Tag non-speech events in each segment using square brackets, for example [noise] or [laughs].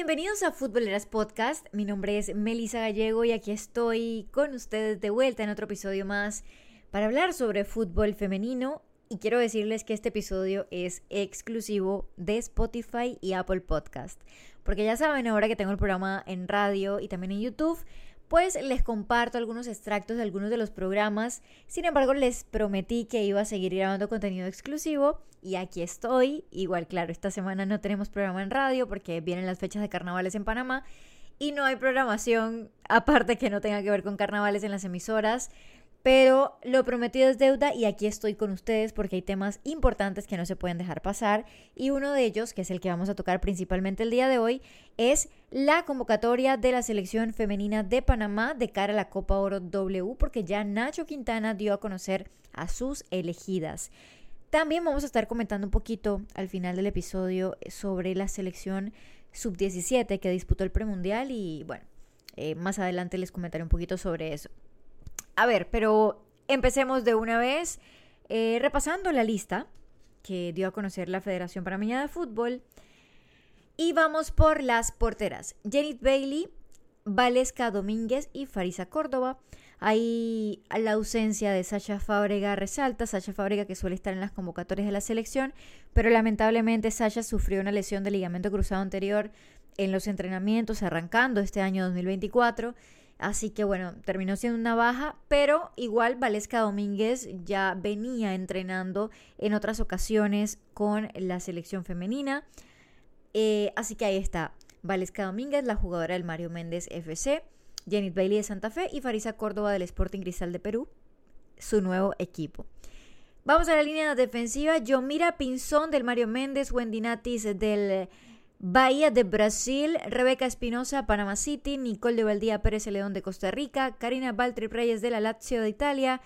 bienvenidos a Futboleras Podcast. Mi nombre es Melisa Gallego y aquí estoy con ustedes de vuelta en otro episodio más para hablar sobre fútbol femenino. Y quiero decirles que este episodio es exclusivo de Spotify y Apple Podcast. Porque ya saben, ahora que tengo el programa en radio y también en YouTube, pues les comparto algunos extractos de algunos de los programas. Sin embargo, les prometí que iba a seguir grabando contenido exclusivo y aquí estoy. Igual, claro, esta semana no tenemos programa en radio porque vienen las fechas de carnavales en Panamá y no hay programación aparte que no tenga que ver con carnavales en las emisoras. Pero lo prometido es deuda y aquí estoy con ustedes porque hay temas importantes que no se pueden dejar pasar y uno de ellos, que es el que vamos a tocar principalmente el día de hoy, es la convocatoria de la selección femenina de Panamá de cara a la Copa Oro W porque ya Nacho Quintana dio a conocer a sus elegidas. También vamos a estar comentando un poquito al final del episodio sobre la selección sub-17 que disputó el premundial y bueno, eh, más adelante les comentaré un poquito sobre eso. A ver, pero empecemos de una vez eh, repasando la lista que dio a conocer la Federación Panameña de Fútbol. Y vamos por las porteras. Janet Bailey, Valesca Domínguez y Farisa Córdoba. Ahí la ausencia de Sacha Fábrega resalta, Sacha Fábrega que suele estar en las convocatorias de la selección, pero lamentablemente Sacha sufrió una lesión de ligamento cruzado anterior en los entrenamientos arrancando este año 2024 Así que bueno, terminó siendo una baja, pero igual Valesca Domínguez ya venía entrenando en otras ocasiones con la selección femenina. Eh, así que ahí está. Valesca Domínguez, la jugadora del Mario Méndez FC, Janet Bailey de Santa Fe y Farisa Córdoba del Sporting Cristal de Perú, su nuevo equipo. Vamos a la línea defensiva. Yomira Pinzón del Mario Méndez, Wendy Natis del Bahía de Brasil, Rebeca Espinosa, Panama City, Nicole de Valdía Pérez León de Costa Rica, Karina Baltri Reyes de la Lazio de Italia,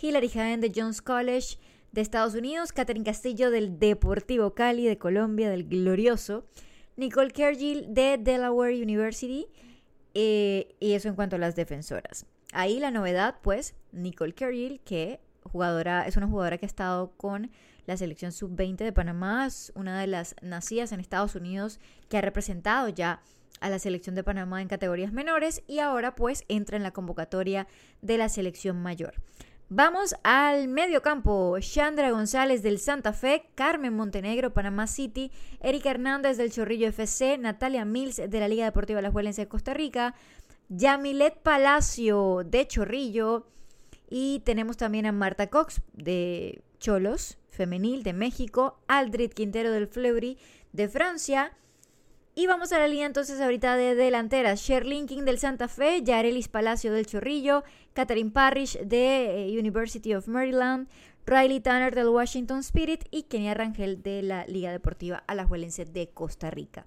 Hilary Jaén de Jones College de Estados Unidos, Catherine Castillo del Deportivo Cali de Colombia, del Glorioso, Nicole Kergil de Delaware University, eh, y eso en cuanto a las defensoras. Ahí la novedad, pues, Nicole Kergil, que jugadora, es una jugadora que ha estado con la selección sub-20 de Panamá, es una de las nacidas en Estados Unidos que ha representado ya a la selección de Panamá en categorías menores y ahora pues entra en la convocatoria de la selección mayor. Vamos al medio campo. Chandra González del Santa Fe, Carmen Montenegro, Panamá City, Erika Hernández del Chorrillo FC, Natalia Mills de la Liga Deportiva La Juelense de Costa Rica, Yamilet Palacio de Chorrillo y tenemos también a Marta Cox de Cholos, femenil de México, Aldrid Quintero del Fleury de Francia. Y vamos a la línea entonces ahorita de delanteras. Sherlyn King del Santa Fe, Yarelis Palacio del Chorrillo, Catherine Parrish de eh, University of Maryland, Riley Tanner del Washington Spirit y Kenia Rangel de la Liga Deportiva Alajuelense de Costa Rica.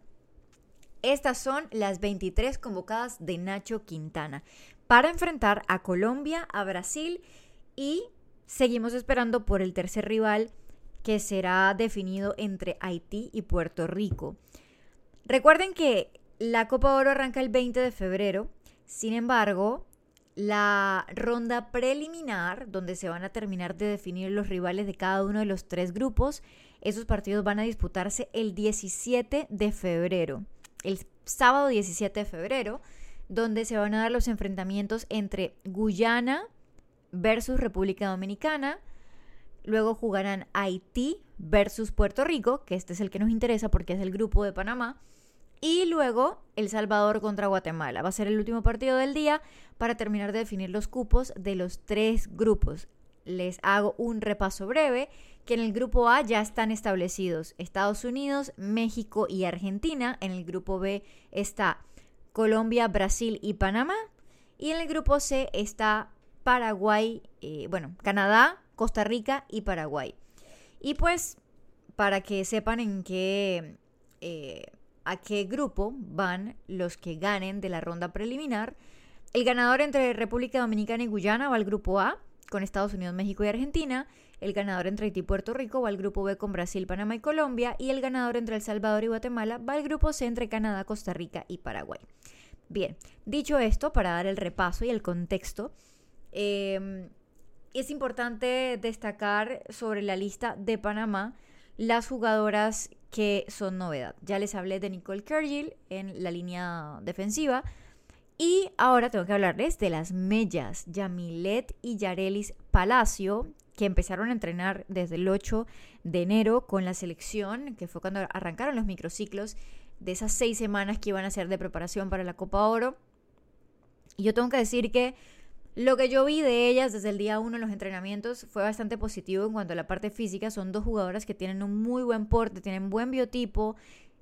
Estas son las 23 convocadas de Nacho Quintana para enfrentar a Colombia, a Brasil y Seguimos esperando por el tercer rival que será definido entre Haití y Puerto Rico. Recuerden que la Copa Oro arranca el 20 de febrero, sin embargo, la ronda preliminar, donde se van a terminar de definir los rivales de cada uno de los tres grupos, esos partidos van a disputarse el 17 de febrero, el sábado 17 de febrero, donde se van a dar los enfrentamientos entre Guyana, versus República Dominicana. Luego jugarán Haití versus Puerto Rico, que este es el que nos interesa porque es el grupo de Panamá. Y luego El Salvador contra Guatemala. Va a ser el último partido del día para terminar de definir los cupos de los tres grupos. Les hago un repaso breve, que en el grupo A ya están establecidos Estados Unidos, México y Argentina. En el grupo B está Colombia, Brasil y Panamá. Y en el grupo C está Paraguay, eh, bueno, Canadá, Costa Rica y Paraguay. Y pues, para que sepan en qué, eh, a qué grupo van los que ganen de la ronda preliminar, el ganador entre República Dominicana y Guyana va al grupo A, con Estados Unidos, México y Argentina. El ganador entre Haití y Puerto Rico va al grupo B con Brasil, Panamá y Colombia. Y el ganador entre El Salvador y Guatemala va al grupo C entre Canadá, Costa Rica y Paraguay. Bien, dicho esto, para dar el repaso y el contexto, Em, es importante destacar sobre la lista de Panamá las jugadoras que son novedad. Ya les hablé de Nicole Kergil en la línea defensiva. Y ahora tengo que hablarles de las mellas, Yamilet y Yarelis Palacio, que empezaron a entrenar desde el 8 de enero con la selección, que fue cuando arrancaron los microciclos de esas seis semanas que iban a ser de preparación para la Copa Oro. Y yo tengo que decir que lo que yo vi de ellas desde el día uno en los entrenamientos fue bastante positivo en cuanto a la parte física. Son dos jugadoras que tienen un muy buen porte, tienen buen biotipo.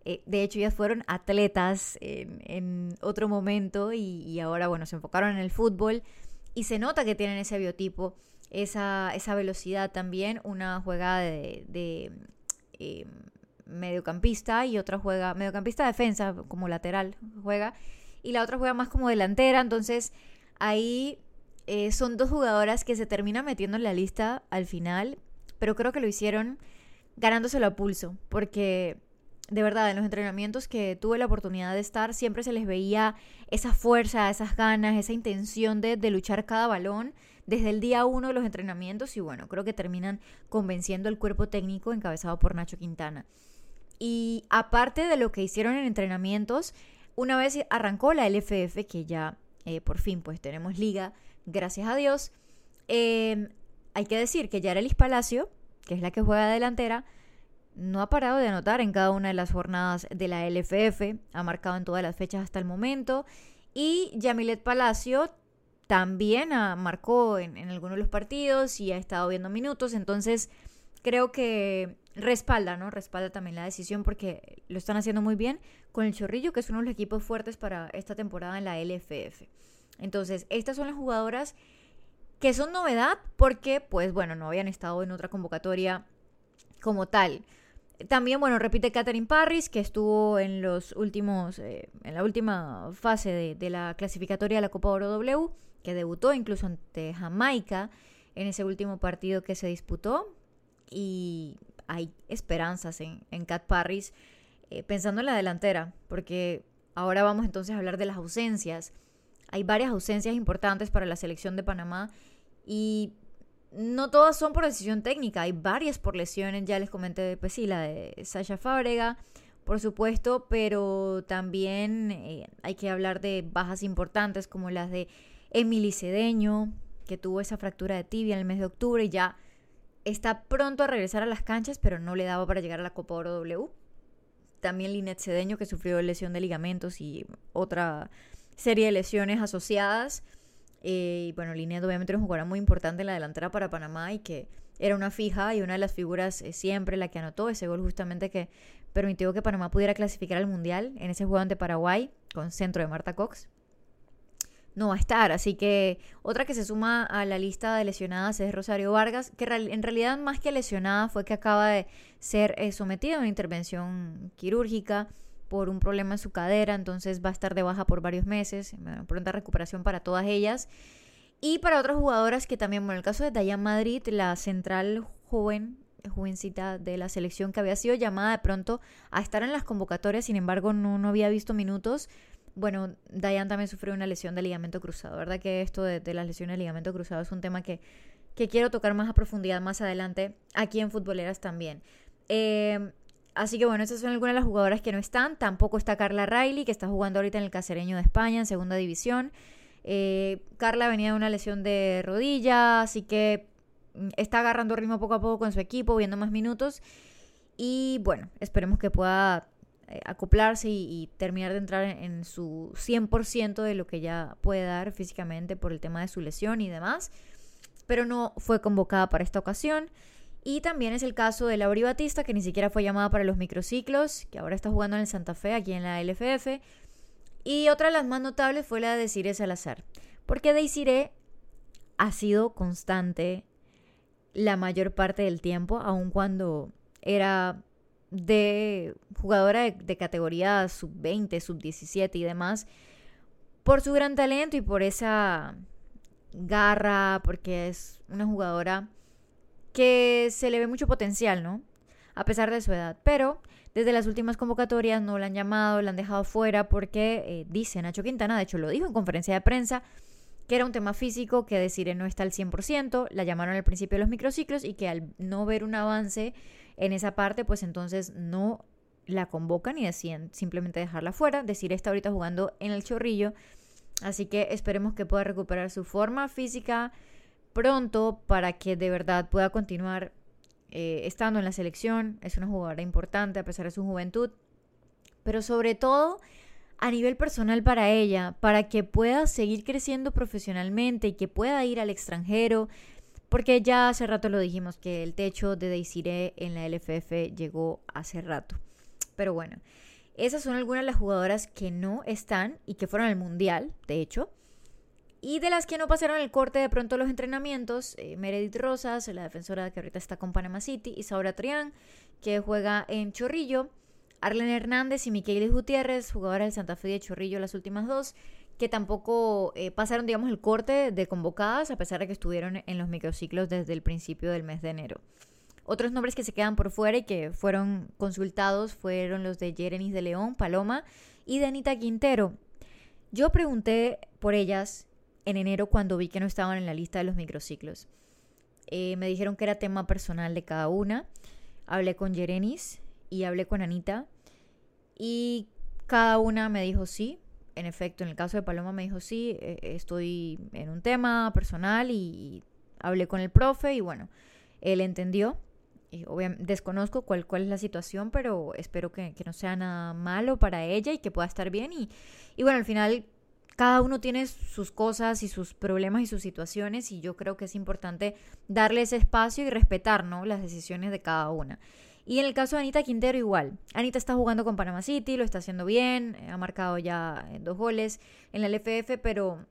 Eh, de hecho, ellas fueron atletas en, otro momento y, ahora, bueno, se enfocaron en el fútbol. Y se nota que tienen ese biotipo, esa, esa velocidad también. Una juega de, de eh, mediocampista y otra juega mediocampista defensa como lateral juega y la otra juega más como delantera. Entonces ahí eh, son dos jugadoras que se terminan metiendo en la lista al final, pero creo que lo hicieron ganándoselo a pulso, porque de verdad en los entrenamientos que tuve la oportunidad de estar siempre se les veía esa fuerza, esas ganas, esa intención de, de luchar cada balón desde el día uno de los entrenamientos y bueno, creo que terminan convenciendo al cuerpo técnico encabezado por Nacho Quintana. Y aparte de lo que hicieron en entrenamientos, una vez arrancó la LFF, que ya eh, por fin pues tenemos liga, gracias a Dios, em, hay que decir que Yarelis Palacio, que es la que juega delantera, no ha parado de anotar en cada una de las jornadas de la LFF, ha marcado en todas las fechas hasta el momento, y Yamilet Palacio también marcó en, en algunos de los partidos y ha estado viendo minutos, entonces creo que respalda, ¿no? Respalda también la decisión porque lo están haciendo muy bien con el Chorrillo, que es uno de los equipos fuertes para esta temporada en la LFF. Entonces, estas son las jugadoras que son novedad porque, pues bueno, no habían estado en otra convocatoria como tal. También, bueno, repite Catherine Parris, que estuvo en los últimos, eh, en la última fase de, de, la clasificatoria de la Copa Oro W, que debutó incluso ante Jamaica en ese último partido que se disputó. Y hay esperanzas en, en Cat Parris, eh, pensando en la delantera, porque ahora vamos entonces a hablar de las ausencias. Hay varias ausencias importantes para la selección de Panamá y no todas son por decisión técnica, hay varias por lesiones, ya les comenté, pues sí, la de Sasha Fábrega, por supuesto, pero también eh, hay que hablar de bajas importantes como las de Emily Cedeño, que tuvo esa fractura de tibia en el mes de octubre y ya está pronto a regresar a las canchas, pero no le daba para llegar a la Copa Oro W. También Linet Cedeño, que sufrió lesión de ligamentos y otra serie de lesiones asociadas. Eh, y bueno, Linet obviamente era un jugador muy importante en la delantera para Panamá y que era una fija y una de las figuras eh, siempre la que anotó ese gol justamente que permitió que Panamá pudiera clasificar al Mundial en ese juego ante Paraguay con centro de Marta Cox no va a estar. Así que otra que se suma a la lista de lesionadas es Rosario Vargas, que en realidad más que lesionada fue que acaba de ser eh, sometida a una intervención quirúrgica por un problema en su cadera, entonces va a estar de baja por varios meses, pronta recuperación para todas ellas. Y para otras jugadoras que también, bueno, en el caso de Dayan Madrid, la central joven, jovencita de la selección que había sido llamada de pronto a estar en las convocatorias, sin embargo no, no había visto minutos, bueno, Dayan también sufrió una lesión de ligamento cruzado, ¿verdad? Que esto de, las lesiones de ligamento cruzado es un tema que, quiero tocar más a profundidad más adelante aquí en Futboleras también. Eh, así que bueno, esas son algunas de las jugadoras que no están. Tampoco está Carla Riley, que está jugando ahorita en el Cacereño de España, en segunda división. Eh, Carla venía de una lesión de rodilla, así que mm, está agarrando ritmo poco a poco con su equipo, viendo más minutos. Y bueno, esperemos que pueda acoplarse y, terminar de entrar en, su 100% de lo que ya puede dar físicamente por el tema de su lesión y demás, pero no fue convocada para esta ocasión. Y también es el caso de Lauri Batista, que ni siquiera fue llamada para los microciclos, que ahora está jugando en el Santa Fe, aquí en la LFF. Y otra de las más notables fue la de Cire Salazar, porque Deisire ha sido constante la mayor parte del tiempo, aun cuando era de jugadora de, categoría sub-20, sub-17 y demás, por su gran talento y por esa garra, porque es una jugadora que se le ve mucho potencial, ¿no? A pesar de su edad. Pero desde las últimas convocatorias no la han llamado, la han dejado fuera porque eh, dice Nacho Quintana, de hecho lo dijo en conferencia de prensa, que era un tema físico, que decir no está al 100%, la llamaron al principio de los microciclos y que al no ver un avance en esa parte, pues entonces no la convocan y deciden simplemente dejarla fuera. Decir está ahorita jugando en el chorrillo. Así que esperemos que pueda recuperar su forma física pronto para que de verdad pueda continuar eh, estando en la selección. Es una jugadora importante a pesar de su juventud. Pero sobre todo a nivel personal para ella, para que pueda seguir creciendo profesionalmente y que pueda ir al extranjero, porque ya hace rato lo dijimos que el techo de Deisire en la LFF llegó hace rato. Pero bueno, esas son algunas de las jugadoras que no están y que fueron al Mundial, de hecho. Y de las que no pasaron el corte de pronto los entrenamientos, eh, Meredith Rosas, la defensora que ahorita está con Panama City, Isaura Trián, que juega en Chorrillo, Arlen Hernández y Miquelis Gutiérrez, jugadora del Santa Fe de Chorrillo, las últimas dos, que tampoco eh, pasaron, digamos, el corte de convocadas, a pesar de que estuvieron en los microciclos desde el principio del mes de enero. Otros nombres que se quedan por fuera y que fueron consultados fueron los de Jerenis de León, Paloma y de Anita Quintero. Yo pregunté por ellas en enero cuando vi que no estaban en la lista de los microciclos. Eh, me dijeron que era tema personal de cada una. Hablé con Jerenis y hablé con Anita y cada una me dijo sí. En efecto, en el caso de Paloma me dijo sí, eh, estoy en un tema personal y, hablé con el profe y bueno, él entendió. Y obviamente, desconozco cuál, cuál es la situación, pero espero que, no sea nada malo para ella y que pueda estar bien. Y, y bueno, al final cada uno tiene sus cosas y sus problemas y sus situaciones y yo creo que es importante darle ese espacio y respetar ¿no? las decisiones de cada una. Y en el caso de Anita Quintero igual. Anita está jugando con Panama City, lo está haciendo bien, ha marcado ya eh, dos goles en la LFF, pero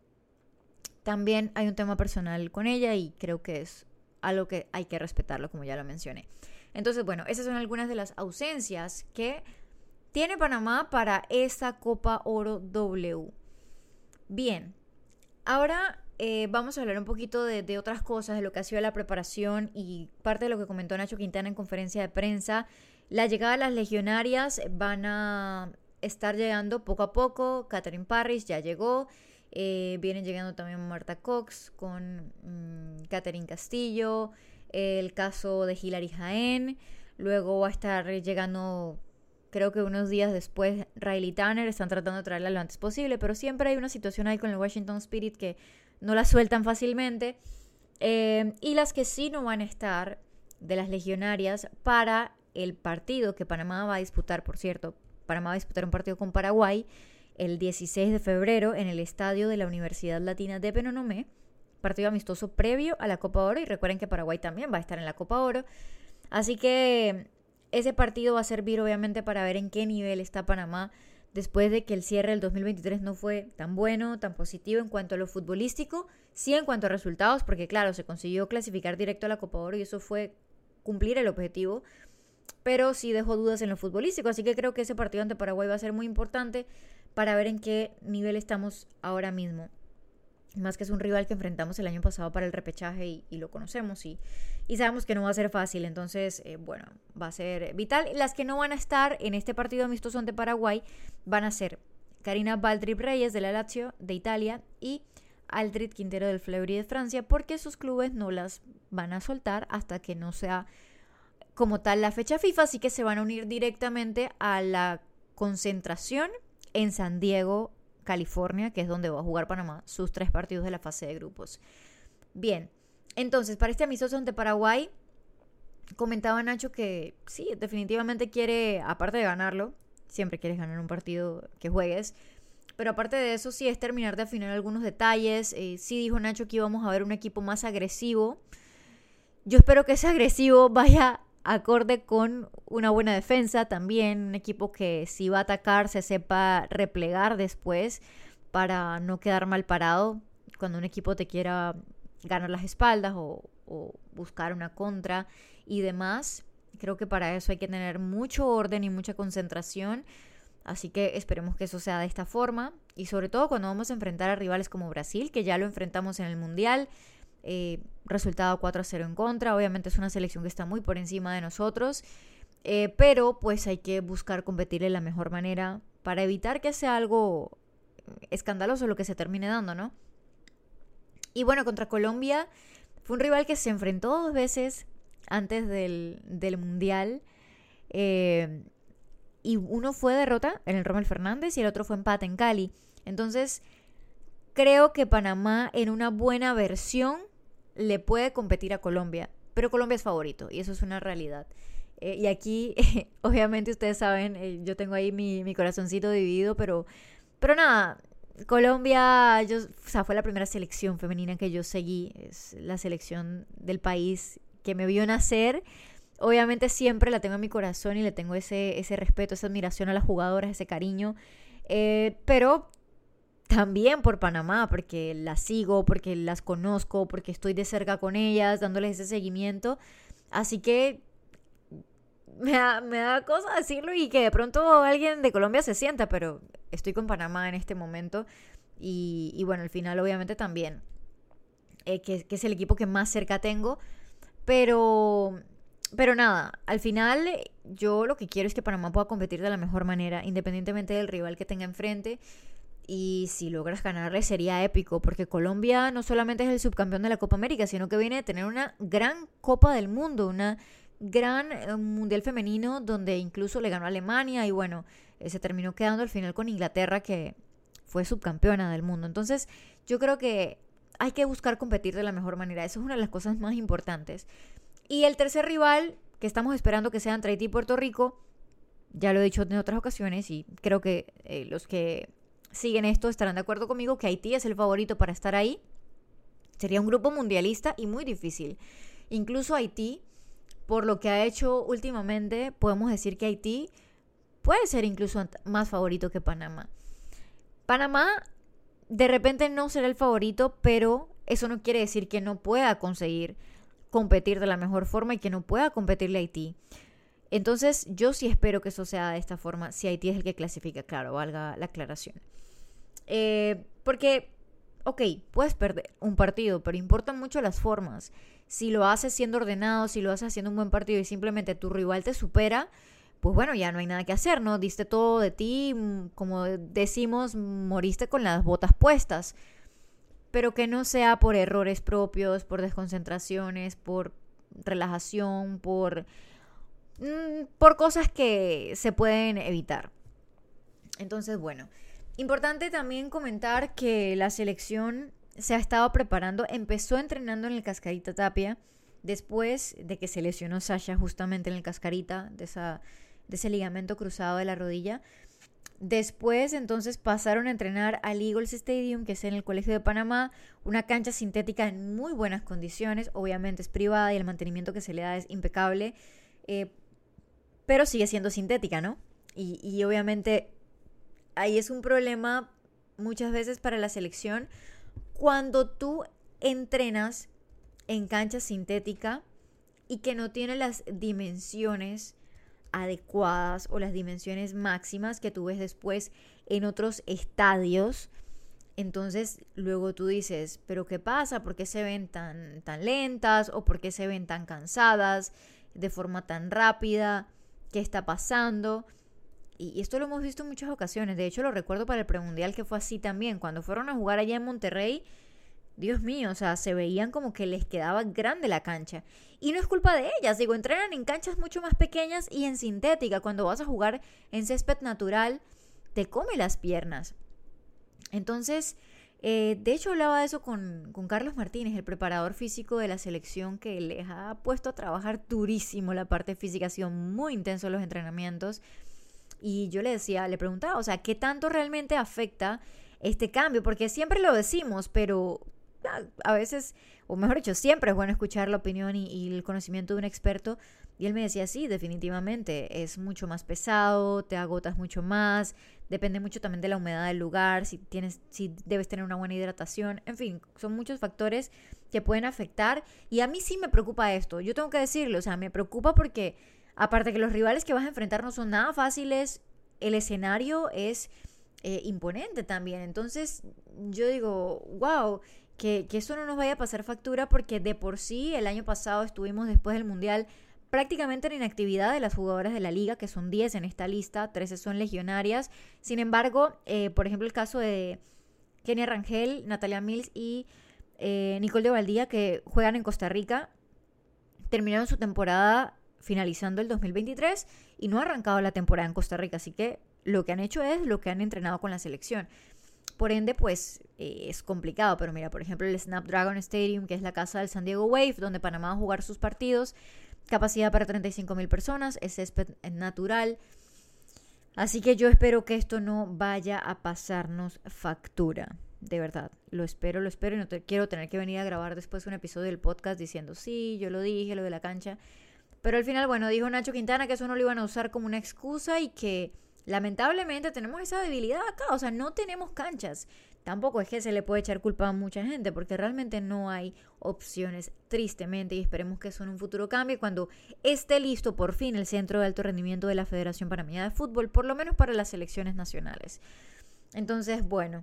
también hay un tema personal con ella y creo que es algo que hay que respetarlo, como ya lo mencioné. Entonces, bueno, esas son algunas de las ausencias que tiene Panamá para esta Copa Oro W. Bien, ahora eh, vamos a hablar un poquito de, otras cosas, de lo que ha sido la preparación y parte de lo que comentó Nacho Quintana en conferencia de prensa. La llegada de las legionarias van a estar llegando poco a poco. Catherine Parrish ya llegó. Eh, vienen llegando también Marta Cox con mm, Catherine Castillo. el caso de Hilary Jaén. Luego va a estar llegando creo que unos días después Riley Tanner están tratando de traerla lo antes posible, pero siempre hay una situación ahí con el Washington Spirit que no la sueltan fácilmente. Eh, y las que sí no van a estar de las legionarias para el partido que Panamá va a disputar, por cierto. Panamá va a disputar un partido con Paraguay el 16 de febrero en el estadio de la Universidad Latina de Penonomé. Partido amistoso previo a la Copa Oro y recuerden que Paraguay también va a estar en la Copa Oro. Así que ese partido va a servir obviamente para ver en qué nivel está Panamá después de que el cierre del 2023 no fue tan bueno, tan positivo en cuanto a lo futbolístico, sí en cuanto a resultados, porque claro, se consiguió clasificar directo a la Copa Oro y eso fue cumplir el objetivo, pero sí dejó dudas en lo futbolístico, así que creo que ese partido ante Paraguay va a ser muy importante para ver en qué nivel estamos ahora mismo. Más que es un rival que enfrentamos el año pasado para el repechaje y, lo conocemos y, y, sabemos que no va a ser fácil. Entonces, eh, bueno, va a ser vital. Las que no van a estar en este partido amistoso ante Paraguay van a ser Karina Baldrip Reyes de la Lazio de Italia y Aldrid Quintero del Fleury de Francia, porque sus clubes no las van a soltar hasta que no sea como tal la fecha FIFA, así que se van a unir directamente a la concentración en San Diego California, que es donde va a jugar Panamá sus tres partidos de la fase de grupos. Bien, entonces, para este amistoso ante Paraguay, comentaba Nacho que sí, definitivamente quiere, aparte de ganarlo, siempre quieres ganar un partido que juegues, pero aparte de eso, sí es terminar de afinar algunos detalles. Eh, sí dijo Nacho que íbamos a ver un equipo más agresivo. Yo espero que ese agresivo vaya acorde con una buena defensa también, un equipo que si va a atacar se sepa replegar después para no quedar mal parado cuando un equipo te quiera ganar las espaldas o, buscar una contra y demás. Creo que para eso hay que tener mucho orden y mucha concentración. Así que esperemos que eso sea de esta forma. Y sobre todo cuando vamos a enfrentar a rivales como Brasil, que ya lo enfrentamos en el Mundial. Eh, resultado 4 a 0 en contra. Obviamente es una selección que está muy por encima de nosotros. Eh, pero pues hay que buscar competir de la mejor manera para evitar que sea algo escandaloso lo que se termine dando, ¿no? Y bueno, contra Colombia fue un rival que se enfrentó dos veces antes del, Mundial. Eh, y uno fue derrota en el Rommel Fernández y el otro fue empate en Cali. Entonces, creo que Panamá en una buena versión le puede competir a Colombia, pero Colombia es favorito y eso es una realidad. Eh, y aquí, [laughs] obviamente ustedes saben, eh, yo tengo ahí mi, mi, corazoncito dividido, pero, pero nada, Colombia, yo, o sea, fue la primera selección femenina que yo seguí, es la selección del país que me vio nacer. Obviamente siempre la tengo en mi corazón y le tengo ese, ese respeto, esa admiración a las jugadoras, ese cariño. Eh, pero también por Panamá, porque las sigo, porque las conozco, porque estoy de cerca con ellas, dándoles ese seguimiento. Así que me da, me da cosa decirlo y que de pronto alguien de Colombia se sienta, pero estoy con Panamá en este momento. Y, bueno, al final obviamente también, eh, que, que, es el equipo que más cerca tengo. Pero, pero nada, al final yo lo que quiero es que Panamá pueda competir de la mejor manera, independientemente del rival que tenga enfrente y si logras ganarle sería épico, porque Colombia no solamente es el subcampeón de la Copa América, sino que viene a tener una gran Copa del Mundo, una gran eh, Mundial Femenino donde incluso le ganó a Alemania y bueno, eh, se terminó quedando al final con Inglaterra que fue subcampeona del mundo. Entonces yo creo que hay que buscar competir de la mejor manera, eso es una de las cosas más importantes. Y el tercer rival que estamos esperando que sea entre Haití y Puerto Rico, ya lo he dicho en otras ocasiones y creo que eh, los que siguen esto estarán de acuerdo conmigo que Haití es el favorito para estar ahí. Sería un grupo mundialista y muy difícil. Incluso Haití, por lo que ha hecho últimamente, podemos decir que Haití puede ser incluso más favorito que Panamá. Panamá de repente no será el favorito, pero eso no quiere decir que no pueda conseguir competir de la mejor forma y que no pueda competirle a Haití. Entonces, yo sí espero que eso sea de esta forma, si Haití es el que clasifica, claro, valga la aclaración. Eh, porque, ok, puedes perder un partido, pero importan mucho las formas. Si lo haces siendo ordenado, si lo haces haciendo un buen partido y simplemente tu rival te supera, pues bueno, ya no hay nada que hacer, ¿no? Diste todo de ti, mm, como decimos, moriste con las botas puestas. Pero que no sea por errores propios, por desconcentraciones, por relajación, por Mm, por cosas que se pueden evitar. Entonces, bueno, importante también comentar que la selección se ha estado preparando, empezó entrenando en el Cascarita Tapia, después de que se lesionó Sasha justamente en el Cascarita, de, esa, de ese ligamento cruzado de la rodilla. Después entonces pasaron a entrenar al Eagles Stadium, que es en el Colegio de Panamá, una cancha sintética en muy buenas condiciones, obviamente es privada y el mantenimiento que se le da es impecable. Eh, pero sigue siendo sintética, ¿no? Y, obviamente ahí es un problema muchas veces para la selección cuando tú entrenas en cancha sintética y que no tiene las dimensiones adecuadas o las dimensiones máximas que tú ves después en otros estadios. Entonces luego tú dices, pero ¿qué pasa? ¿Por qué se ven tan, tan lentas? ¿O por qué se ven tan cansadas de forma tan rápida? Qué está pasando. Y esto lo hemos visto en muchas ocasiones. De hecho, lo recuerdo para el premundial que fue así también. Cuando fueron a jugar allá en Monterrey, Dios mío, o sea, se veían como que les quedaba grande la cancha. Y no es culpa de ellas, digo, entrenan en canchas mucho más pequeñas y en sintética. Cuando vas a jugar en césped natural, te come las piernas. Entonces, eh, de hecho, hablaba de eso con, con, Carlos Martínez, el preparador físico de la selección, que les ha puesto a trabajar durísimo la parte física, ha sido muy intenso los entrenamientos. Y yo le decía, le preguntaba, o sea, ¿qué tanto realmente afecta este cambio? Porque siempre lo decimos, pero a veces, o mejor dicho, siempre es bueno escuchar la opinión y, el conocimiento de un experto. Y él me decía, sí, definitivamente, es mucho más pesado, te agotas mucho más, depende mucho también de la humedad del lugar, si, tienes, si debes tener una buena hidratación, en fin, son muchos factores que pueden afectar. Y a mí sí me preocupa esto, yo tengo que decirlo, o sea, me preocupa porque aparte que los rivales que vas a enfrentar no son nada fáciles, el escenario es eh, imponente también. Entonces yo digo, wow, que, eso no nos vaya a pasar factura porque de por sí el año pasado estuvimos después del Mundial prácticamente en inactividad de las jugadoras de la liga, que son 10 en esta lista, 13 son legionarias. Sin embargo, eh, por ejemplo, el caso de Kenia Rangel, Natalia Mills y eh, Nicole de Valdía, que juegan en Costa Rica, terminaron su temporada finalizando el 2023 y no ha arrancado la temporada en Costa Rica, así que lo que han hecho es lo que han entrenado con la selección. Por ende, pues eh, es complicado, pero mira, por ejemplo, el Snapdragon Stadium, que es la casa del San Diego Wave, donde Panamá va a jugar sus partidos, capacidad para 35 mil personas, es natural. Así que yo espero que esto no vaya a pasarnos factura. De verdad, lo espero, lo espero y no te, quiero tener que venir a grabar después un episodio del podcast diciendo, sí, yo lo dije, lo de la cancha. Pero al final, bueno, dijo Nacho Quintana que eso no lo iban a usar como una excusa y que lamentablemente tenemos esa debilidad acá. O sea, no tenemos canchas. Tampoco es que se le puede echar culpa a mucha gente porque realmente no hay opciones, tristemente, y esperemos que eso en un futuro cambie cuando esté listo por fin el centro de alto rendimiento de la Federación Panameña de Fútbol, por lo menos para las selecciones nacionales. Entonces, bueno,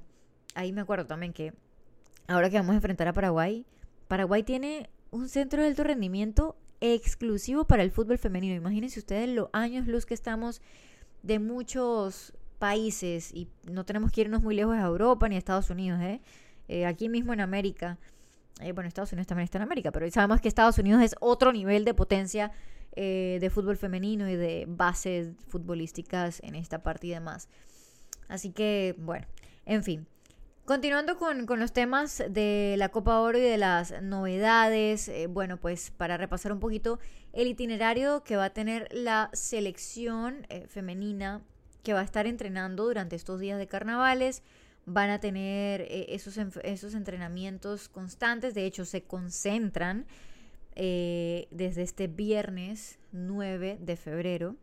ahí me acuerdo también que ahora que vamos a enfrentar a Paraguay, Paraguay tiene un centro de alto rendimiento exclusivo para el fútbol femenino. Imagínense ustedes los años luz que estamos de muchos países y no tenemos que irnos muy lejos a Europa ni a Estados Unidos, ¿eh? eh aquí mismo en América, eh, bueno, Estados Unidos también está en América, pero sabemos que Estados Unidos es otro nivel de potencia eh, de fútbol femenino y de bases futbolísticas en esta parte y demás. Así que, bueno, en fin. Continuando con, los temas de la Copa Oro y de las novedades, eh, bueno, pues para repasar un poquito el itinerario que va a tener la selección eh, femenina que va a estar entrenando durante estos días de carnavales, van a tener eh, esos, esos entrenamientos constantes, de hecho se concentran desde este viernes 9 de febrero,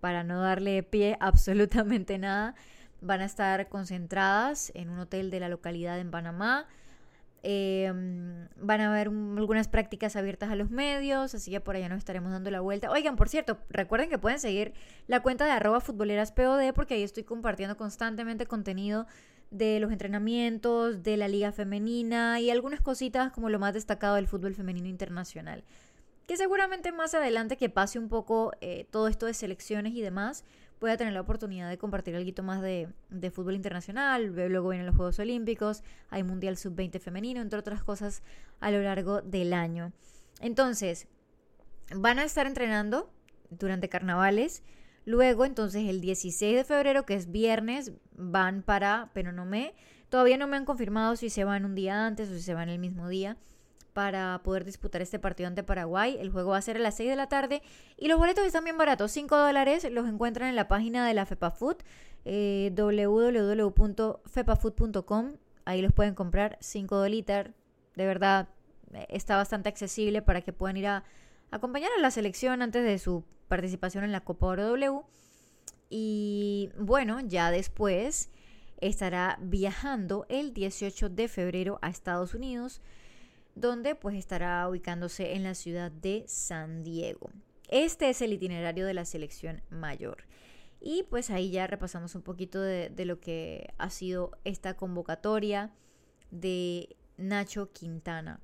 para no darle pie [laughs] absolutamente nada van a estar concentradas en un hotel de la localidad en Panamá. Em, van a haber algunas prácticas abiertas a los medios, así que por allá nos estaremos dando la vuelta. Oigan, por cierto, recuerden que pueden seguir la cuenta de arroba futboleraspod porque ahí estoy compartiendo constantemente contenido de los entrenamientos, de la liga femenina y algunas cositas como lo más destacado del fútbol femenino internacional. Que seguramente más adelante que pase un poco eh, todo esto de selecciones y demás, voy a tener la oportunidad de compartir algo más de, fútbol internacional. Luego vienen los Juegos Olímpicos, hay Mundial Sub-20 femenino, entre otras cosas, a lo largo del año. Entonces, van a estar entrenando durante carnavales. Luego, entonces, el 16 de febrero, que es viernes, van para Penonomé. Todavía no me han confirmado si se van un día antes o si se van el mismo día para poder disputar este partido ante Paraguay. El juego va a ser a las 6 de la tarde y los boletos están bien baratos, 5 dólares. Los encuentran en la página de la FEPAFood, eh, www.fepafood.com. Ahí los pueden comprar, 5 dólares. De verdad, eh, está bastante accesible para que puedan ir a acompañar a la selección antes de su participación en la Copa Oro W. Y bueno, ya después estará viajando el 18 de febrero a Estados Unidos donde pues estará ubicándose en la ciudad de San Diego. Este es el itinerario de la selección mayor. Y pues ahí ya repasamos un poquito de, lo que ha sido esta convocatoria de Nacho Quintana.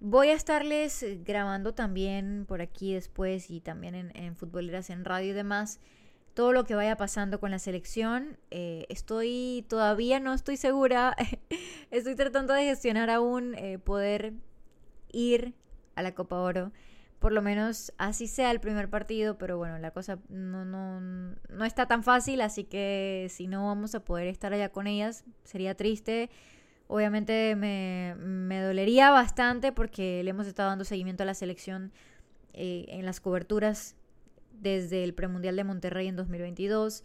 Voy a estarles grabando también por aquí después y también en, en Futboleras en Radio y demás todo lo que vaya pasando con la selección. Eh, estoy todavía no estoy segura. [laughs] estoy tratando de gestionar aún eh, poder ir a la Copa Oro. Por lo menos así sea el primer partido, pero bueno, la cosa no, no, no está tan fácil, así que si no vamos a poder estar allá con ellas, sería triste. Obviamente me, me dolería bastante porque le hemos estado dando seguimiento a la selección eh, en las coberturas desde el premundial de Monterrey en 2022,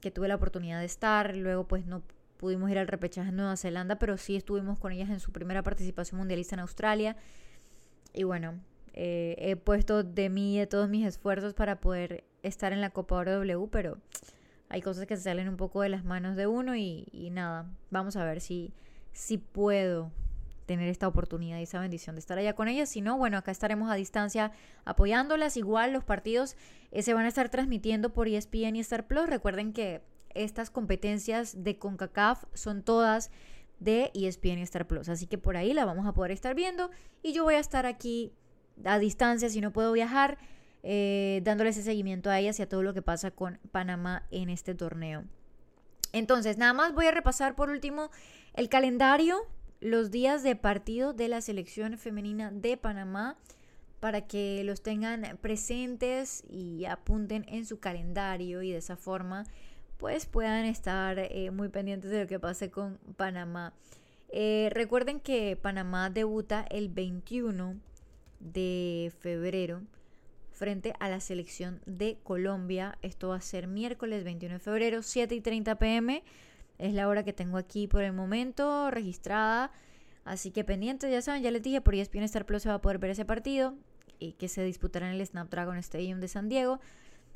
que tuve la oportunidad de estar, luego pues no pudimos ir al repechaje en Nueva Zelanda, pero sí estuvimos con ellas en su primera participación mundialista en Australia. Y bueno, eh, he puesto de mí de todos mis esfuerzos para poder estar en la Copa Oro pero hay cosas que se salen un poco de las manos de uno y, y nada, vamos a ver si, si puedo tener esta oportunidad y esa bendición de estar allá con ellas. Si no, bueno, acá estaremos a distancia apoyándolas. Igual los partidos eh, se van a estar transmitiendo por ESPN y Star Plus. Recuerden que estas competencias de CONCACAF son todas de ESPN y Star Plus. Así que por ahí la vamos a poder estar viendo. Y yo voy a estar aquí a distancia si no puedo viajar, eh, dándole ese seguimiento a ellas y a todo lo que pasa con Panamá en este torneo. Entonces, nada más voy a repasar por último el calendario los días de partido de la selección femenina de Panamá para que los tengan presentes y apunten en su calendario y de esa forma pues puedan estar eh, muy pendientes de lo que pase con Panamá. Eh, recuerden que Panamá debuta el 21 de febrero frente a la selección de Colombia. Esto va a ser miércoles 21 de febrero, 7 y 30 pm. Es la hora que tengo aquí por el momento registrada. Así que pendientes, ya saben, ya les dije, por ESPN Star Plus se va a poder ver ese partido y que se disputará en el Snapdragon Stadium de San Diego.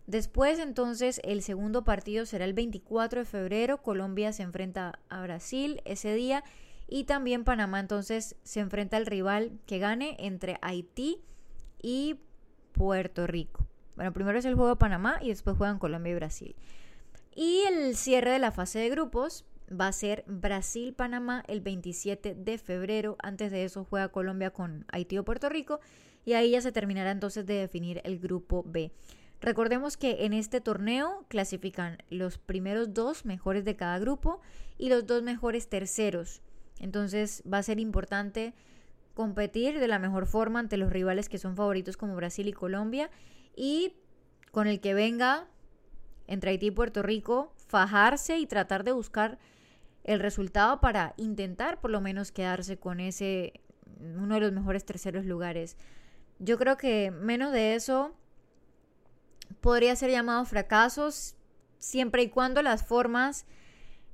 Después, entonces, el segundo partido será el 24 de febrero. Colombia se enfrenta a Brasil ese día. Y también Panamá, entonces, se enfrenta al rival que gane entre Haití y Puerto Rico. Bueno, primero es el juego de Panamá y después juegan Colombia y Brasil. Y el cierre de la fase de grupos va a ser Brasil-Panamá el 27 de febrero. Antes de eso juega Colombia con Haití o Puerto Rico. Y ahí ya se terminará entonces de definir el grupo B. Recordemos que en este torneo clasifican los primeros dos mejores de cada grupo y los dos mejores terceros. Entonces va a ser importante competir de la mejor forma ante los rivales que son favoritos como Brasil y Colombia y con el que venga entre Haití y Puerto Rico, fajarse y tratar de buscar el resultado para intentar por lo menos quedarse con ese uno de los mejores terceros lugares. Yo creo que menos de eso podría ser llamado fracasos siempre y cuando las formas,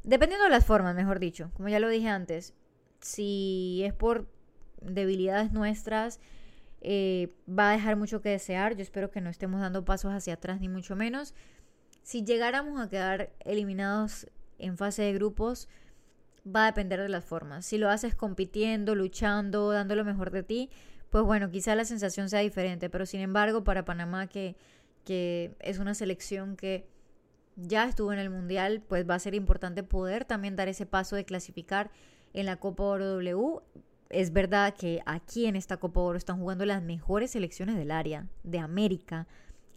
dependiendo de las formas, mejor dicho, como ya lo dije antes, si es por debilidades nuestras, eh, va a dejar mucho que desear. Yo espero que no estemos dando pasos hacia atrás, ni mucho menos. Si llegáramos a quedar eliminados en fase de grupos, va a depender de las formas. Si lo haces compitiendo, luchando, dando lo mejor de ti, pues bueno, quizá la sensación sea diferente. Pero sin embargo, para Panamá, que que es una selección que ya estuvo en el Mundial, pues va a ser importante poder también dar ese paso de clasificar en la Copa Oro W. Es verdad que aquí en esta Copa Oro están jugando las mejores selecciones del área, de América,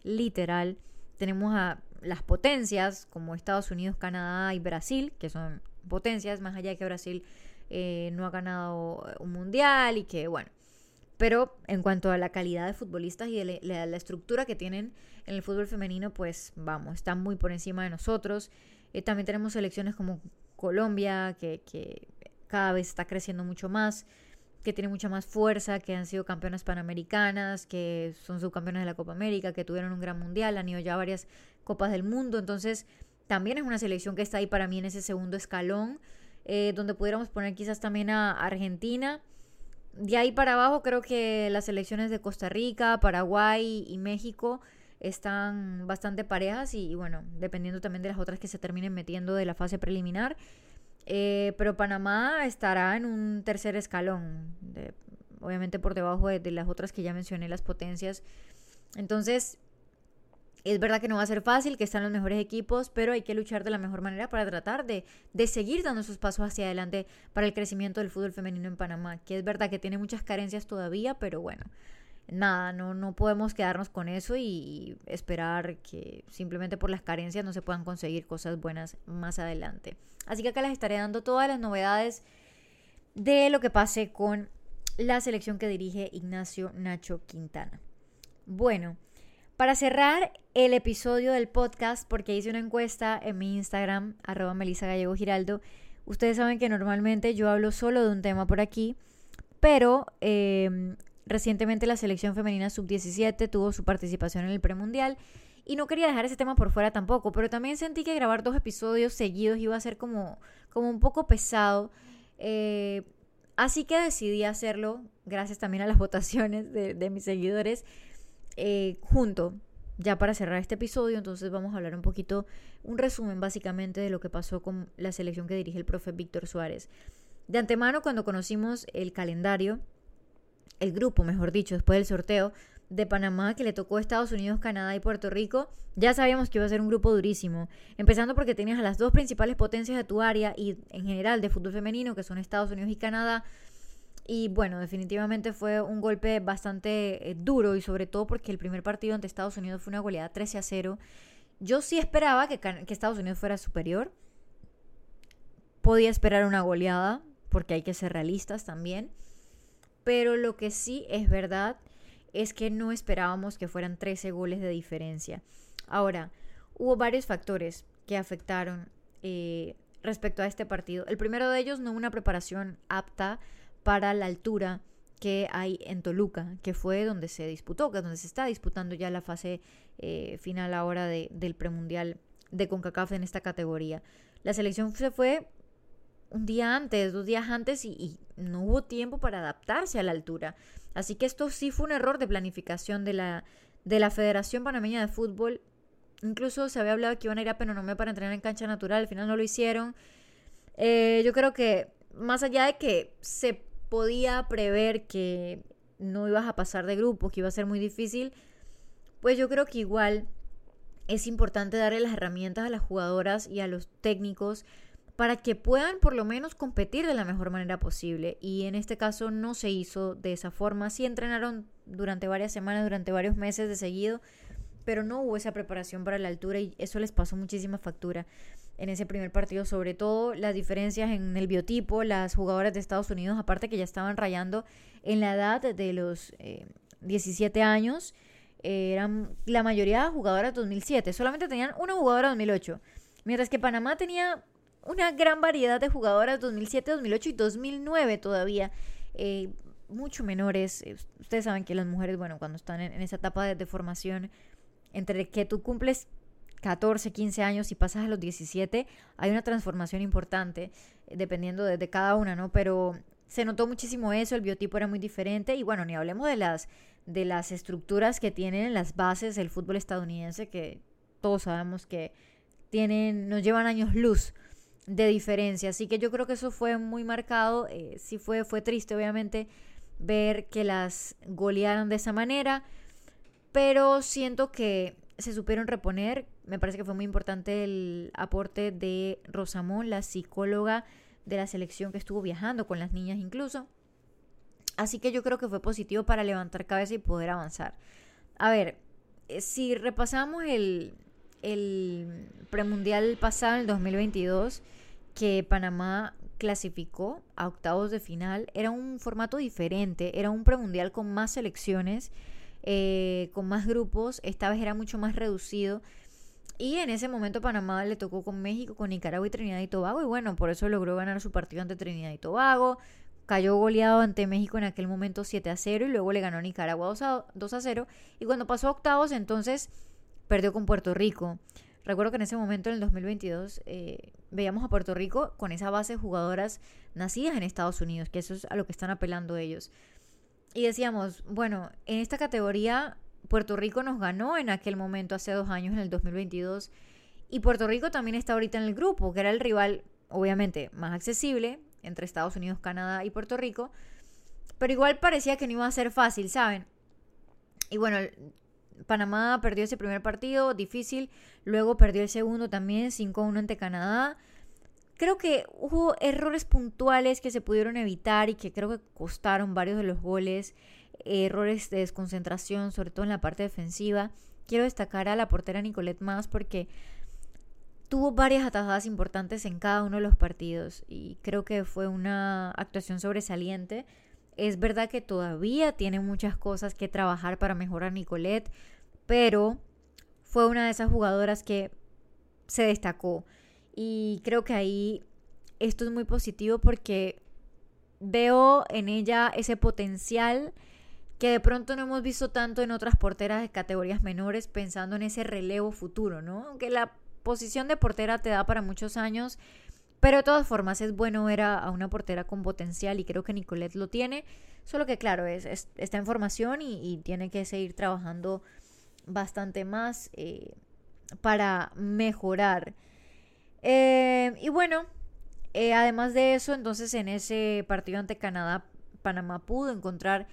literal. Tenemos a las potencias como Estados Unidos, Canadá y Brasil, que son potencias, más allá de que Brasil eh, no ha ganado un mundial y que, bueno, pero en cuanto a la calidad de futbolistas y de la, estructura que tienen en el fútbol femenino, pues vamos, están muy por encima de nosotros. Eh, también tenemos selecciones como Colombia, que, que cada vez está creciendo mucho más, que tiene mucha más fuerza, que han sido campeonas panamericanas, que son subcampeonas de la Copa América, que tuvieron un gran mundial, han ido ya varias copas del mundo. Entonces, también es una selección que está ahí para mí en ese segundo escalón, eh, donde pudiéramos poner quizás también a Argentina de ahí para abajo creo que las selecciones de Costa Rica, Paraguay y México están bastante parejas y, bueno, dependiendo también de las otras que se terminen metiendo de la fase preliminar. Eh, pero Panamá estará en un tercer escalón, obviamente por debajo de, de las otras que ya mencioné, las potencias. Entonces, es verdad que no va a ser fácil, que están los mejores equipos, pero hay que luchar de la mejor manera para tratar de, seguir dando esos pasos hacia adelante para el crecimiento del fútbol femenino en Panamá, que es verdad que tiene muchas carencias todavía, pero bueno, nada, no, no podemos quedarnos con eso y esperar que simplemente por las carencias no se puedan conseguir cosas buenas más adelante. Así que acá les estaré dando todas las novedades de lo que pase con la selección que dirige Ignacio Nacho Quintana. Bueno, para cerrar el episodio del podcast, porque hice una encuesta en mi Instagram, arroba Melissa Gallego Giraldo, ustedes saben que normalmente yo hablo solo de un tema por aquí, pero em, recientemente la selección femenina sub-17 tuvo su participación en el premundial y no quería dejar ese tema por fuera tampoco, pero también sentí que grabar dos episodios seguidos iba a ser como, como un poco pesado. Eh, así que decidí hacerlo, gracias también a las [laughs] votaciones de mis seguidores, eh, junto, ya para cerrar este episodio, entonces vamos a hablar un poquito, un resumen básicamente de lo que pasó con la selección que dirige el profe Víctor Suárez. De antemano, cuando conocimos el calendario, el grupo, mejor dicho, después del sorteo de Panamá que le tocó Estados Unidos, Canadá y Puerto Rico, ya sabíamos que iba a ser un grupo durísimo. Empezando porque tenías a las dos principales potencias de tu área y en general de fútbol femenino, que son Estados Unidos y Canadá, y bueno, definitivamente fue un golpe bastante eh, duro y sobre todo porque el primer partido ante Estados Unidos fue una goleada 13 a 0. Yo sí esperaba que, Estados Unidos fuera superior. Podía esperar una goleada porque hay que ser realistas también. Pero lo que sí es verdad es que no esperábamos que fueran 13 goles de diferencia. Ahora, hubo varios factores que afectaron eh, respecto a este partido. El primero de ellos, no una preparación apta para la altura que hay en Toluca, que fue donde se disputó, que es donde se está disputando ya la fase eh, final ahora de, del premundial de CONCACAF en esta categoría. La selección se fue un día antes, dos días antes y, no hubo tiempo para adaptarse a la altura. Así que esto sí fue un error de planificación de la, de la Federación Panameña de Fútbol. Incluso se había hablado que iban a ir a Penonomé para entrenar en cancha natural, al final no lo hicieron. Eh, yo creo que más allá de que se podía prever que no ibas a pasar de grupo, que iba a ser muy difícil, pues yo creo que igual es importante darle las herramientas a las jugadoras y a los técnicos para que puedan por lo menos competir de la mejor manera posible. Y en este caso no se hizo de esa forma. Sí entrenaron durante varias semanas, durante varios meses de seguido, pero no hubo esa preparación para la altura y eso les pasó muchísima factura en ese primer partido, sobre todo las diferencias en el biotipo, las jugadoras de Estados Unidos, aparte que ya estaban rayando en la edad de los 17 eh, años, eran la mayoría jugadoras 2007, solamente tenían una jugadora 2008, mientras que Panamá tenía una gran variedad de jugadoras 2007, 2008 y 2009 todavía. Eh, mucho menores. Eh, ustedes saben que las mujeres, bueno, cuando están en, esa etapa de, de, formación, entre que tú cumples 14, 15 años y pasas a los 17, hay una transformación importante, eh, dependiendo de, cada una, ¿no? Pero se notó muchísimo eso, el biotipo era muy diferente y bueno, ni hablemos de las, de las estructuras que tienen las bases del fútbol estadounidense, que todos sabemos que tienen, nos llevan años luz de diferencia. Así que yo creo que eso fue muy marcado. Eh, sí fue, fue triste, obviamente, ver que las golearon de esa manera. Pero siento que se supieron reponer. Me parece que fue muy importante el aporte de Rosamón, la psicóloga de la selección que estuvo viajando con las niñas incluso. Así que yo creo que fue positivo para levantar cabeza y poder avanzar. A ver, eh, si repasamos el, el premundial pasado, el 2022, que Panamá clasificó a octavos de final, era un formato diferente, era un premundial con más selecciones, eh, con más grupos, esta vez era mucho más reducido. Y en ese momento Panamá le tocó con México, con Nicaragua y Trinidad y Tobago. Y bueno, por eso logró ganar su partido ante Trinidad y Tobago. Cayó goleado ante México en aquel momento 7 a 0 y luego le ganó a Nicaragua 2 a, 2 a 0. Y cuando pasó a octavos, entonces perdió con Puerto Rico. Recuerdo que en ese momento, en el 2022, eh, veíamos a Puerto Rico con esa base de jugadoras nacidas en Estados Unidos, que eso es a lo que están apelando ellos. Y decíamos, bueno, en esta categoría Puerto Rico nos ganó en aquel momento, hace dos años, en el 2022. Y Puerto Rico también está ahorita en el grupo, que era el rival, obviamente, más accesible entre Estados Unidos, Canadá y Puerto Rico. Pero igual parecía que no iba a ser fácil, ¿saben? Y bueno, Panamá perdió ese primer partido, difícil. Luego perdió el segundo también, 5-1 ante Canadá. Creo que hubo errores puntuales que se pudieron evitar y que creo que costaron varios de los goles. Errores de desconcentración, sobre todo en la parte defensiva. Quiero destacar a la portera Nicolette más porque tuvo varias atajadas importantes en cada uno de los partidos y creo que fue una actuación sobresaliente. Es verdad que todavía tiene muchas cosas que trabajar para mejorar Nicolette, pero fue una de esas jugadoras que se destacó. Y creo que ahí esto es muy positivo porque veo en ella ese potencial que de pronto no hemos visto tanto en otras porteras de categorías menores pensando en ese relevo futuro, ¿no? Aunque la posición de portera te da para muchos años, pero de todas formas es bueno ver a, una portera con potencial y creo que Nicolette lo tiene, solo que claro, es, está en formación y, tiene que seguir trabajando bastante más eh, para mejorar. Eh, y bueno, eh, además de eso, entonces en ese partido ante Canadá, Panamá pudo encontrar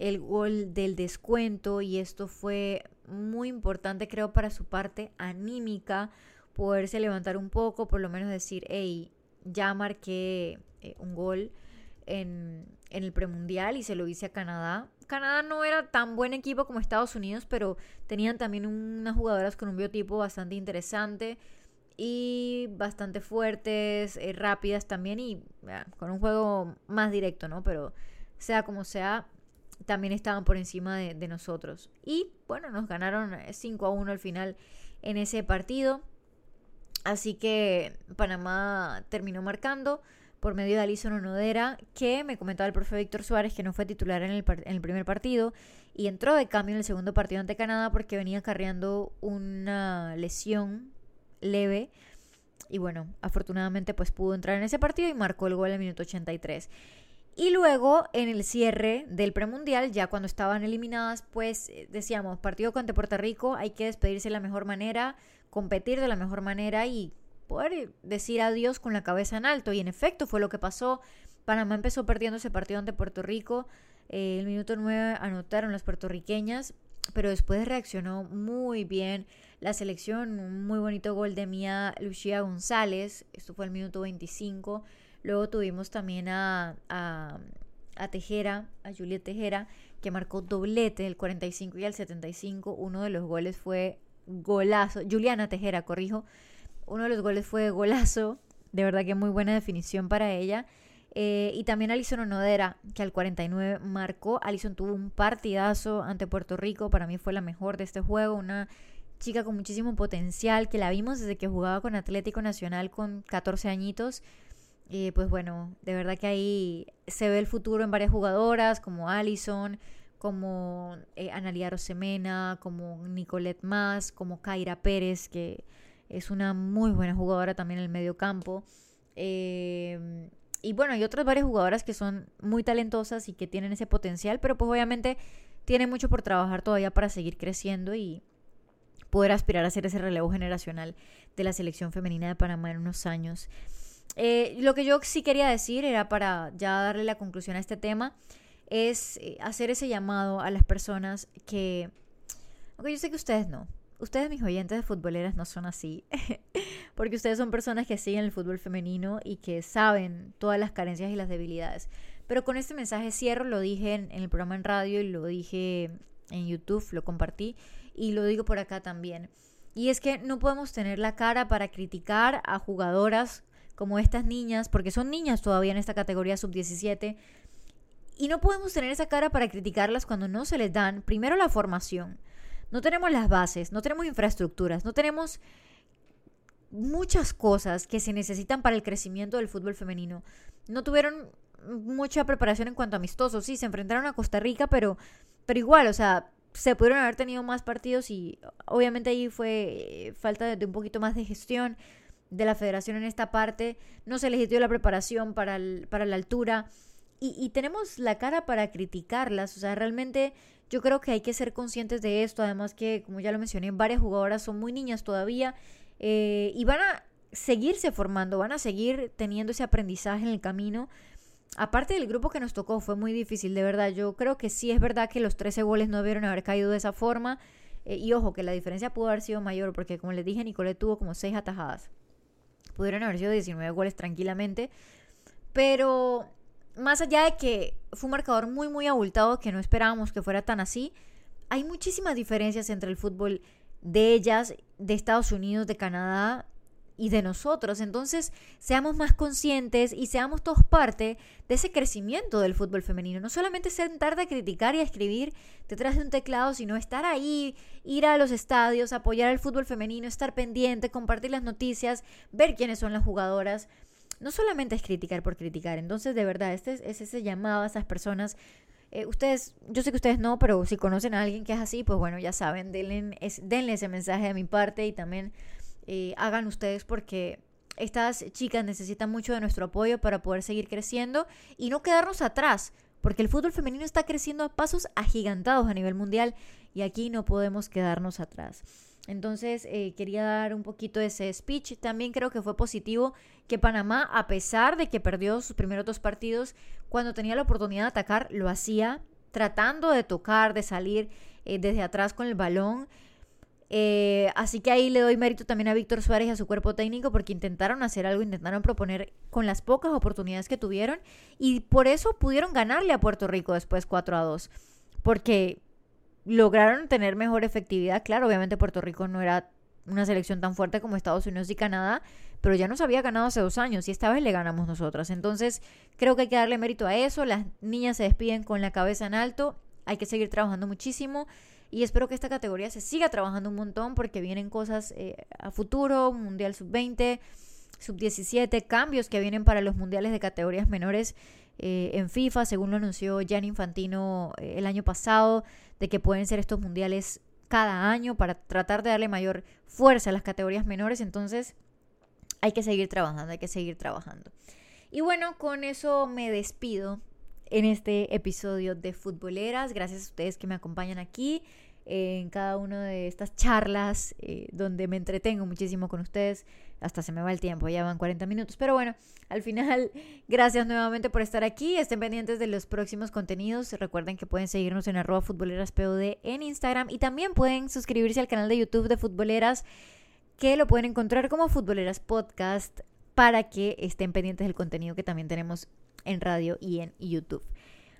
el gol del descuento y esto fue muy importante creo para su parte anímica poderse levantar un poco, por lo menos decir, hey, ya marqué un gol en, en el premundial y se lo hice a Canadá. Canadá no era tan buen equipo como Estados Unidos, pero tenían también unas jugadoras con un biotipo bastante interesante y bastante fuertes, eh, rápidas también y con un juego más directo, ¿no? Pero sea como sea, también estaban por encima de, nosotros. Y bueno, nos ganaron 5 a 1 al final en ese partido. Así que Panamá terminó marcando por medio de Alison Onodera, que me comentaba el profe Víctor Suárez que no fue titular en el, en el, primer partido y entró de cambio en el segundo partido ante Canadá porque venía carreando una lesión leve. Y bueno, afortunadamente pues pudo entrar en ese partido y marcó el gol en el minuto 83. Y luego en el cierre del premundial, ya cuando estaban eliminadas, pues eh, decíamos, partido contra Puerto Rico, hay que despedirse de la mejor manera, competir de la mejor manera y poder decir adiós con la cabeza en alto. Y en efecto fue lo que pasó. Panamá empezó perdiendo ese partido ante Puerto Rico. Eh, el minuto 9 anotaron las puertorriqueñas, pero después reaccionó muy bien la selección. Un muy bonito gol de Mía Lucía González. Esto fue el minuto 25. Luego tuvimos también a, a, a Tejera, a Juliet Tejera, que marcó doblete el 45 y el 75. Uno de los goles fue golazo. Juliana Tejera, corrijo. Uno de los goles fue golazo. De verdad que muy buena definición para ella. Eh, y también Alison Onodera, que al 49 marcó. Alison tuvo un partidazo ante Puerto Rico. Para mí fue la mejor de este juego. Una chica con muchísimo potencial que la vimos desde que jugaba con Atlético Nacional con 14 añitos. Y pues bueno, de verdad que ahí se ve el futuro en varias jugadoras como Alison, como eh, Analia Rosemena, como Nicolette Más, como Kaira Pérez, que es una muy buena jugadora también en el medio campo. Em, y bueno, hay otras varias jugadoras que son muy talentosas y que tienen ese potencial, pero pues obviamente tienen mucho por trabajar todavía para seguir creciendo y poder aspirar a ser ese relevo generacional de la selección femenina de Panamá en unos años. Eh, lo que yo sí quería decir era para ya darle la conclusión a este tema, es eh, hacer ese llamado a las personas que, aunque yo sé que ustedes no, ustedes mis oyentes de futboleras no son así, [laughs] porque ustedes son personas que siguen el fútbol femenino y que saben todas las carencias y las debilidades. Pero con este mensaje cierro, lo dije en, el programa en radio y lo dije en YouTube, lo compartí y lo digo por acá también. Y es que no podemos tener la cara para criticar a jugadoras como estas niñas, porque son niñas todavía en esta categoría sub-17, y no podemos tener esa cara para criticarlas cuando no se les dan primero la formación, no tenemos las bases, no tenemos infraestructuras, no tenemos muchas cosas que se necesitan para el crecimiento del fútbol femenino. No tuvieron mucha preparación en cuanto a amistosos, sí, se enfrentaron a Costa Rica, pero, pero igual, o sea, se pudieron haber tenido más partidos y obviamente ahí fue eh, falta de, un poquito más de gestión de la federación en esta parte, no se les dio la preparación para, para la altura y, tenemos la cara para criticarlas, o sea, realmente yo creo que hay que ser conscientes de esto, además que, como ya lo mencioné, varias jugadoras son muy niñas todavía eh, y van a seguirse formando, van a seguir teniendo ese aprendizaje en el camino. Aparte del grupo que nos tocó, fue muy difícil, de verdad. Yo creo que sí es verdad que los 13 goles no debieron haber caído de esa forma. Eh, y ojo, que la diferencia pudo haber sido mayor, porque como les dije, Nicole tuvo como 6 atajadas. Pudieron haber sido 19 goles tranquilamente. Pero más allá de que fue un marcador muy, muy abultado, que no esperábamos que fuera tan así, hay muchísimas diferencias entre el fútbol de ellas, de Estados Unidos, de Canadá y de nosotros. Entonces, seamos más conscientes y seamos todos parte de ese crecimiento del fútbol femenino. No solamente sentar a criticar y a escribir detrás de un teclado, sino estar ahí, ir a los estadios, apoyar al fútbol femenino, estar pendiente, compartir las noticias, ver quiénes son las jugadoras no solamente es criticar por criticar. Entonces, de verdad, este es, ese llamado a esas personas. Eh, ustedes, yo sé que ustedes no, pero si conocen a alguien que es así, pues bueno, ya saben, denle, denle ese mensaje de mi parte y también eh, hagan ustedes porque estas chicas necesitan mucho de nuestro apoyo para poder seguir creciendo y no quedarnos atrás, porque el fútbol femenino está creciendo a pasos agigantados a nivel mundial y aquí no podemos quedarnos atrás. Entonces eh, quería dar un poquito ese speech. También creo que fue positivo que Panamá, a pesar de que perdió sus primeros dos partidos, cuando tenía la oportunidad de atacar, lo hacía tratando de tocar, de salir eh, desde atrás con el balón. Eh, así que ahí le doy mérito también a Víctor Suárez y a su cuerpo técnico porque intentaron hacer algo, intentaron proponer con las pocas oportunidades que tuvieron y por eso pudieron ganarle a Puerto Rico después 4 a 2. Porque lograron tener mejor efectividad. Claro, obviamente Puerto Rico no era una selección tan fuerte como Estados Unidos y Canadá, pero ya nos había ganado hace dos años y esta vez le ganamos nosotras. Entonces, creo que hay que darle mérito a eso. Las niñas se despiden con la cabeza en alto hay que seguir trabajando muchísimo y espero que esta categoría se siga trabajando un montón porque vienen cosas eh, a futuro, Mundial Sub-20, Sub-17, cambios que vienen para los mundiales de categorías menores eh, en FIFA, según lo anunció Jan Infantino eh, el año pasado, de que pueden ser estos mundiales cada año para tratar de darle mayor fuerza a las categorías menores. Entonces, hay que seguir trabajando, hay que seguir trabajando. Y bueno, con eso me despido en este episodio de Futboleras. Gracias a ustedes que me acompañan aquí en cada una de estas charlas eh, donde me entretengo muchísimo con ustedes. Hasta se me va el tiempo, ya van 40 minutos. Pero bueno, al final, [laughs] gracias nuevamente por estar aquí. Estén pendientes de los próximos contenidos. Recuerden que pueden seguirnos en arroba futboleraspod en Instagram y también pueden suscribirse al canal de YouTube de Futboleras que lo pueden encontrar como Futboleras Podcast para que estén pendientes del contenido que también tenemos en radio y en YouTube.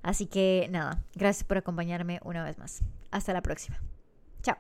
Así que nada, gracias por acompañarme una vez más. Hasta la próxima. Chao.